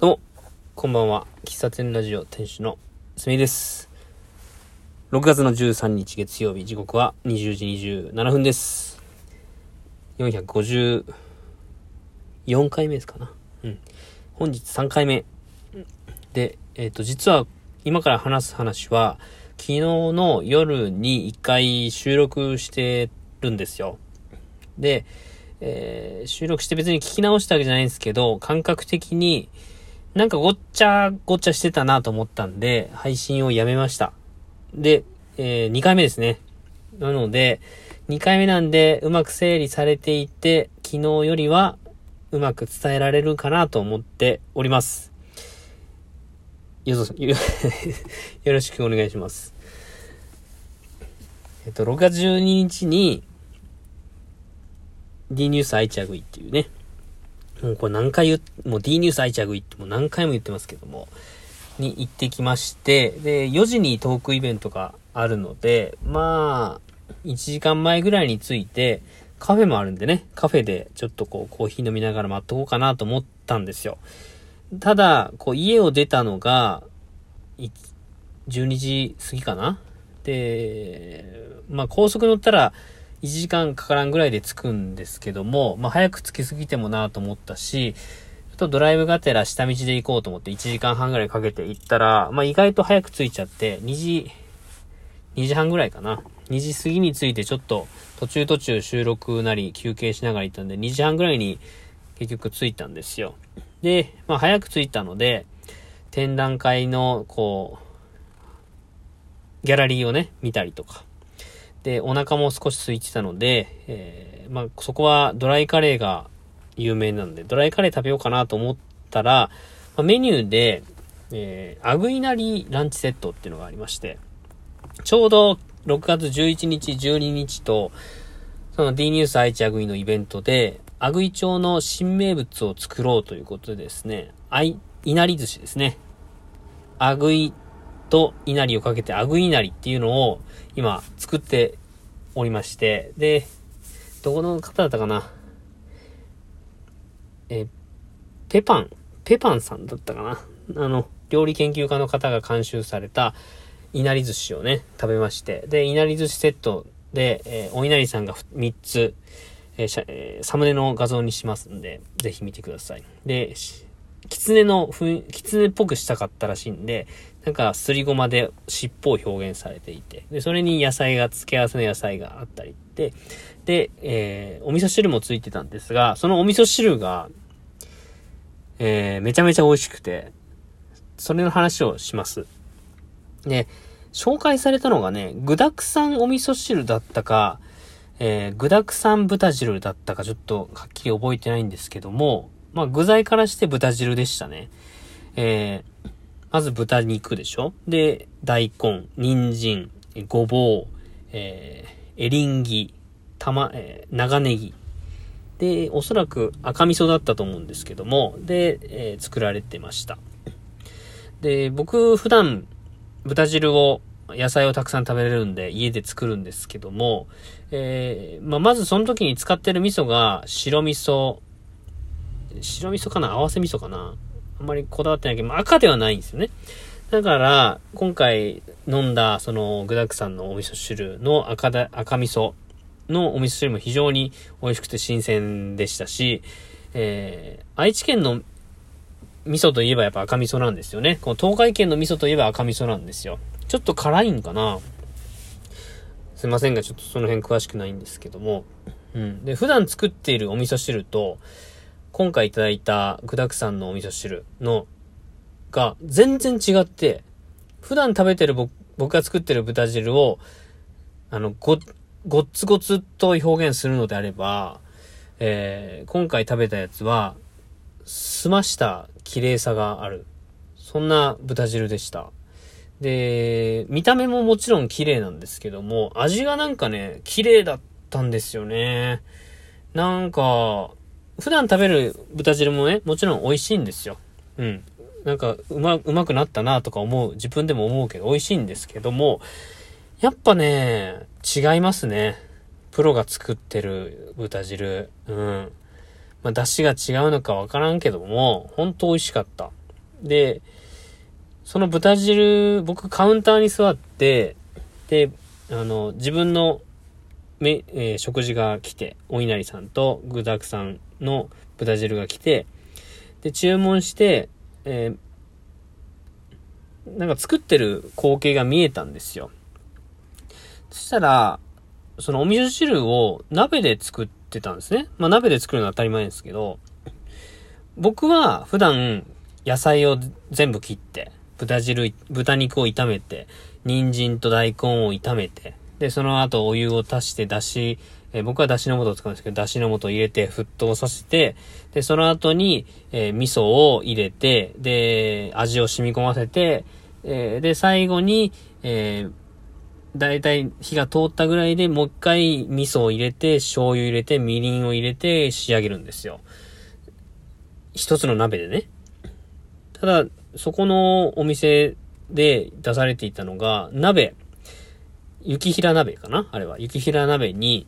どうも、こんばんは。喫茶店ラジオ店主のすみです。6月の13日月曜日、時刻は20時27分です。454回目ですかな。うん。本日3回目。で、えっ、ー、と、実は今から話す話は、昨日の夜に1回収録してるんですよ。で、えー、収録して別に聞き直したわけじゃないんですけど、感覚的に、なんかごっちゃごっちゃしてたなと思ったんで、配信をやめました。で、えー、2回目ですね。なので、2回目なんで、うまく整理されていて、昨日よりは、うまく伝えられるかなと思っております。よ、よろしくお願いします。えっと、6月12日に、D ニュース愛着いっていうね、もうこれ何回言もう D ニュース愛着行っても何回も言ってますけども、に行ってきまして、で、4時にトークイベントがあるので、まあ、1時間前ぐらいに着いて、カフェもあるんでね、カフェでちょっとこうコーヒー飲みながら待っとこうかなと思ったんですよ。ただ、こう家を出たのが、12時過ぎかな？で、まあ高速乗ったら1時間かからんぐらいで着くんですけども、まあ早く着きすぎてもなと思ったし、ちょっとドライブがてら下道で行こうと思って1時間半ぐらいかけて行ったら、まあ意外と早く着いちゃって、2時、2時半ぐらいかな。2時過ぎに着いてちょっと途中途中収録なり休憩しながら行ったんで、2時半ぐらいに結局着いたんですよ。で、まあ早く着いたので、展覧会のこう、ギャラリーをね、見たりとか、で、お腹も少し空いてたので、えー、まあ、そこはドライカレーが有名なんで、ドライカレー食べようかなと思ったら、まあ、メニューで、えー、アグイナリランチセットっていうのがありまして、ちょうど6月11日、12日と、その D ニュース愛知アグイのイベントで、アグイ町の新名物を作ろうということでですね、あい、いなり寿司ですね。アグイと稲荷をかけてアグ稲荷っていうのを今作っておりまして、で、どこの方だったかな？え、ペパン、ペパンさんだったかな？あの、料理研究家の方が監修されたいなり寿司をね、食べまして、で、いなり寿司セットで、えー、お稲荷さんが3つ、ええー、サムネの画像にしますんで、ぜひ見てください。で、狐のふ、狐っぽくしたかったらしいんで、なんかすりごまで尻尾を表現されていて、で、それに野菜が、付け合わせの野菜があったりで、で、えー、お味噌汁もついてたんですが、そのお味噌汁が、えー、めちゃめちゃ美味しくて、それの話をします。で、紹介されたのがね、具沢山お味噌汁だったか、えー、具沢山豚汁だったかちょっとはっきり覚えてないんですけども、まあ具材からして豚汁でしたね。えー、まず豚肉でしょ？で、大根、人参、ごぼう、えー、エリンギ、たま、えー、長ネギ。で、おそらく赤味噌だったと思うんですけども、で、えー、作られてました。で、僕、普段、豚汁を、野菜をたくさん食べれるんで、家で作るんですけども、えー、まあ、まずその時に使ってる味噌が、白味噌、白味噌かな？合わせ味噌かな？あんまりこだわってないけど、赤ではないんですよね。だから、今回飲んだ、その、具沢山のお味噌汁の赤だ、赤味噌のお味噌汁も非常に美味しくて新鮮でしたし、えー、愛知県の味噌といえばやっぱ赤味噌なんですよね。この東海県の味噌といえば赤味噌なんですよ。ちょっと辛いんかな？すいませんが、ちょっとその辺詳しくないんですけども。うん。で、普段作っているお味噌汁と、今回いただいた具沢山のお味噌汁の、が全然違って、普段食べてる僕が作ってる豚汁を、あの、ご、ごっつごつと表現するのであれば、えー、今回食べたやつは、澄ました綺麗さがある。そんな豚汁でした。で、見た目ももちろん綺麗なんですけども、味がなんかね、綺麗だったんですよね。なんか、普段食べる豚汁もね、もちろん美味しいんですよ。うん。なんか、うま、うまくなったなとか思う、自分でも思うけど、美味しいんですけども、やっぱね、違いますね。プロが作ってる豚汁。うん。まあ、出汁が違うのかわからんけども、ほんと美味しかった。で、その豚汁、僕カウンターに座って、で、あの、自分のめ、えー、食事が来て、お稲荷さんと具沢山の豚汁が来て、で、注文して、えー、なんか作ってる光景が見えたんですよ。そしたら、そのお味噌汁を鍋で作ってたんですね。まあ鍋で作るのは当たり前ですけど、僕は普段野菜を全部切って、豚汁、豚肉を炒めて、人参と大根を炒めて、で、その後お湯を足して出汁、えー、僕は出汁の素を使うんですけど、出汁の素を入れて沸騰させて、で、その後に、えー、味噌を入れて、で、味を染み込ませて、えー、で、最後に、えー、だいたい火が通ったぐらいでもう一回味噌を入れて、醤油入れて、みりんを入れて仕上げるんですよ。一つの鍋でね。ただ、そこのお店で出されていたのが、鍋。雪平鍋かな？あれは。雪平鍋に、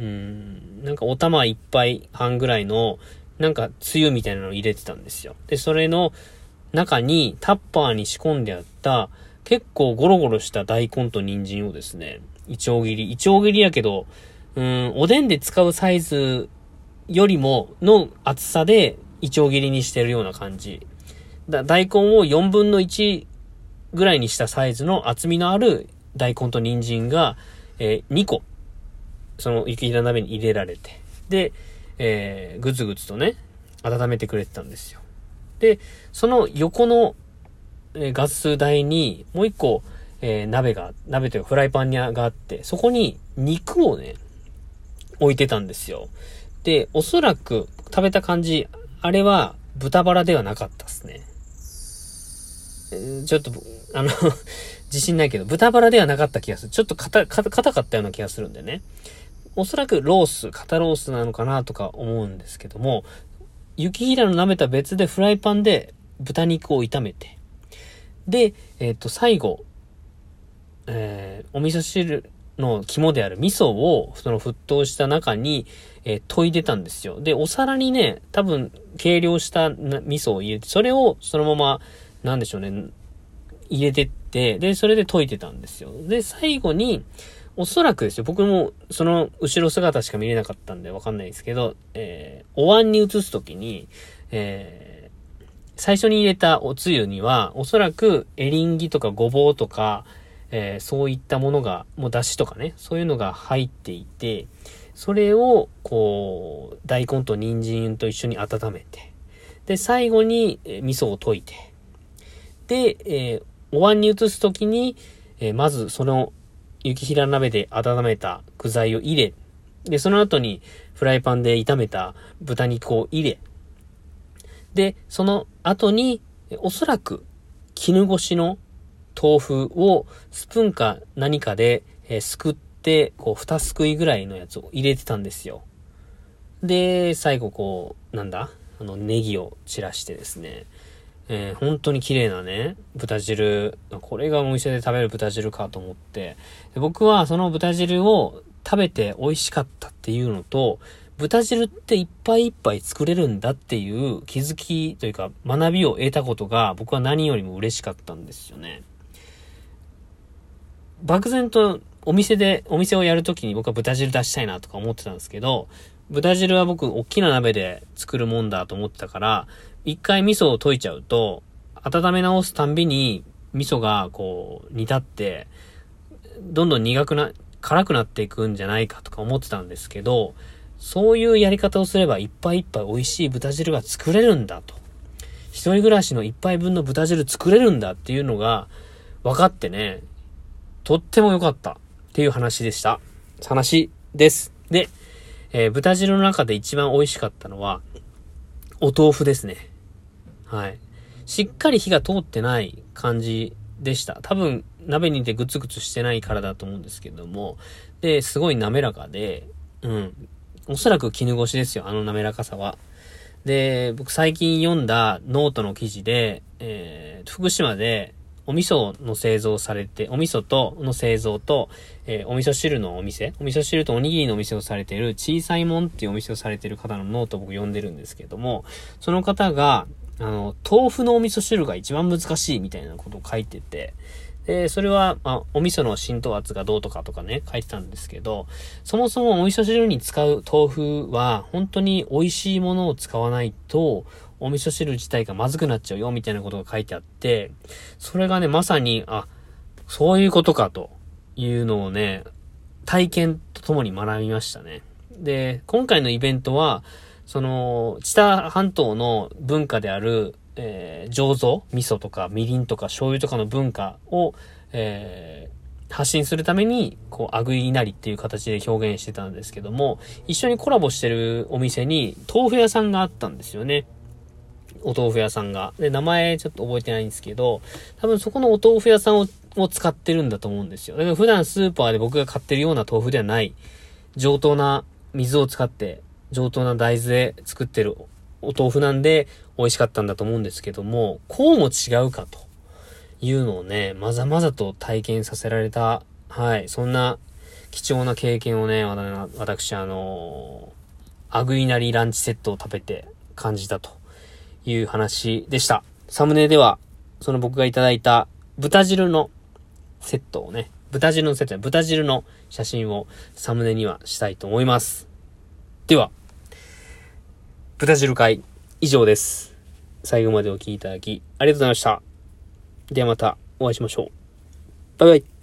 うん、なんかお玉一杯半ぐらいの、なんかつゆみたいなのを入れてたんですよ。で、それの中にタッパーに仕込んであった、結構ゴロゴロした大根と人参をですね、イチョウ切り、イチョウ切りやけど、うん、おでんで使うサイズよりもの厚さでイチョウ切りにしてるような感じ。だ大根を4分の1ぐらいにしたサイズの厚みのある大根と人参が、えー、2個、その雪平鍋に入れられて、で、えー、ぐつぐつとね、温めてくれてたんですよ。で、その横の、えー、ガス台に、もう一個、えー、鍋が、鍋というかフライパンにがあって、そこに肉をね、置いてたんですよ。で、おそらく食べた感じ、あれは豚バラではなかったっすね。ちょっと、あの 自信ないけど、豚バラではなかった気がする。ちょっと硬、硬かったような気がするんでね。おそらくロース、肩ロースなのかなとか思うんですけども、雪平の舐めた別でフライパンで豚肉を炒めて、で、えっ、ー、と、最後、えー、お味噌汁の肝である味噌を、その沸騰した中に、えー、研いでたんですよ。で、お皿にね、多分、計量した味噌を入れて、それをそのまま、なんでしょうね、入れてって、で、それで解いてたんですよ。で、最後に、おそらくですよ、僕もその後ろ姿しか見れなかったんでわかんないですけど、えー、お椀に移すときに、えー、最初に入れたおつゆには、おそらくエリンギとかごぼうとか、えー、そういったものが、もう出汁とかね、そういうのが入っていて、それを、こう、大根と人参と一緒に温めて、で、最後に、え味噌を溶いて、で、えー、お椀に移すときに、えー、まずその雪平鍋で温めた具材を入れ、で、その後にフライパンで炒めた豚肉を入れ、で、その後に、おそらく絹ごしの豆腐をスプーンか何かで、えー、すくって、こう、二すくいぐらいのやつを入れてたんですよ。で、最後こう、なんだ？あの、ネギを散らしてですね、えー、本当に綺麗なね、豚汁、これがお店で食べる豚汁かと思って、僕はその豚汁を食べて美味しかったっていうのと、豚汁っていっぱいいっぱい作れるんだっていう気づきというか学びを得たことが僕は何よりも嬉しかったんですよね。漠然とお店で、お店をやるときに僕は豚汁出したいなとか思ってたんですけど、豚汁は僕、大きな鍋で作るもんだと思ってたから、一回味噌を溶いちゃうと、温め直すたんびに味噌がこう煮立って、どんどん苦くな、辛くなっていくんじゃないかとか思ってたんですけど、そういうやり方をすればいっぱいいっぱい美味しい豚汁が作れるんだと。一人暮らしの一杯分の豚汁作れるんだっていうのが分かってね、とっても良かったっていう話でした。話です。で、えー、豚汁の中で一番美味しかったのは、お豆腐ですね。はい。しっかり火が通ってない感じでした。多分、鍋にてグツグツしてないからだと思うんですけども、で、すごい滑らかで、うん。おそらく絹ごしですよ、あの滑らかさは。で、僕最近読んだノートの記事で、えー、福島でお味噌の製造されて、お味噌と、の製造と、えー、お味噌汁のお店、お味噌汁とおにぎりのお店をされている、小さいもんっていうお店をされている方のノートを僕読んでるんですけども、その方が、あの、豆腐のお味噌汁が一番難しいみたいなことを書いてて、で、それは、まあ、お味噌の浸透圧がどうとかとかね、書いてたんですけど、そもそもお味噌汁に使う豆腐は、本当に美味しいものを使わないと、お味噌汁自体がまずくなっちゃうよ、みたいなことが書いてあって、それがね、まさに、あ、そういうことか、というのをね、体験とともに学びましたね。で、今回のイベントは、その、知多半島の文化である、えー、醸造味噌とかみりんとか醤油とかの文化を、えー、発信するために、こう、あぐいなりっていう形で表現してたんですけども、一緒にコラボしてるお店に豆腐屋さんがあったんですよね。お豆腐屋さんが。で、名前ちょっと覚えてないんですけど、多分そこのお豆腐屋さんをを使ってるんだと思うんですよ。だから普段スーパーで僕が買ってるような豆腐ではない、上等な水を使って、上等な大豆で作ってるお豆腐なんで美味しかったんだと思うんですけども、こうも違うかというのをね、まざまざと体験させられた、はい、そんな貴重な経験をね、私、あのー、アグイナリランチセットを食べて感じたという話でした。サムネでは、その僕がいただいた豚汁のセットをね、豚汁のセット豚汁の写真をサムネにはしたいと思います。では、豚汁会以上です。最後までお聴きいただきありがとうございました。ではまたお会いしましょう。バイバイ。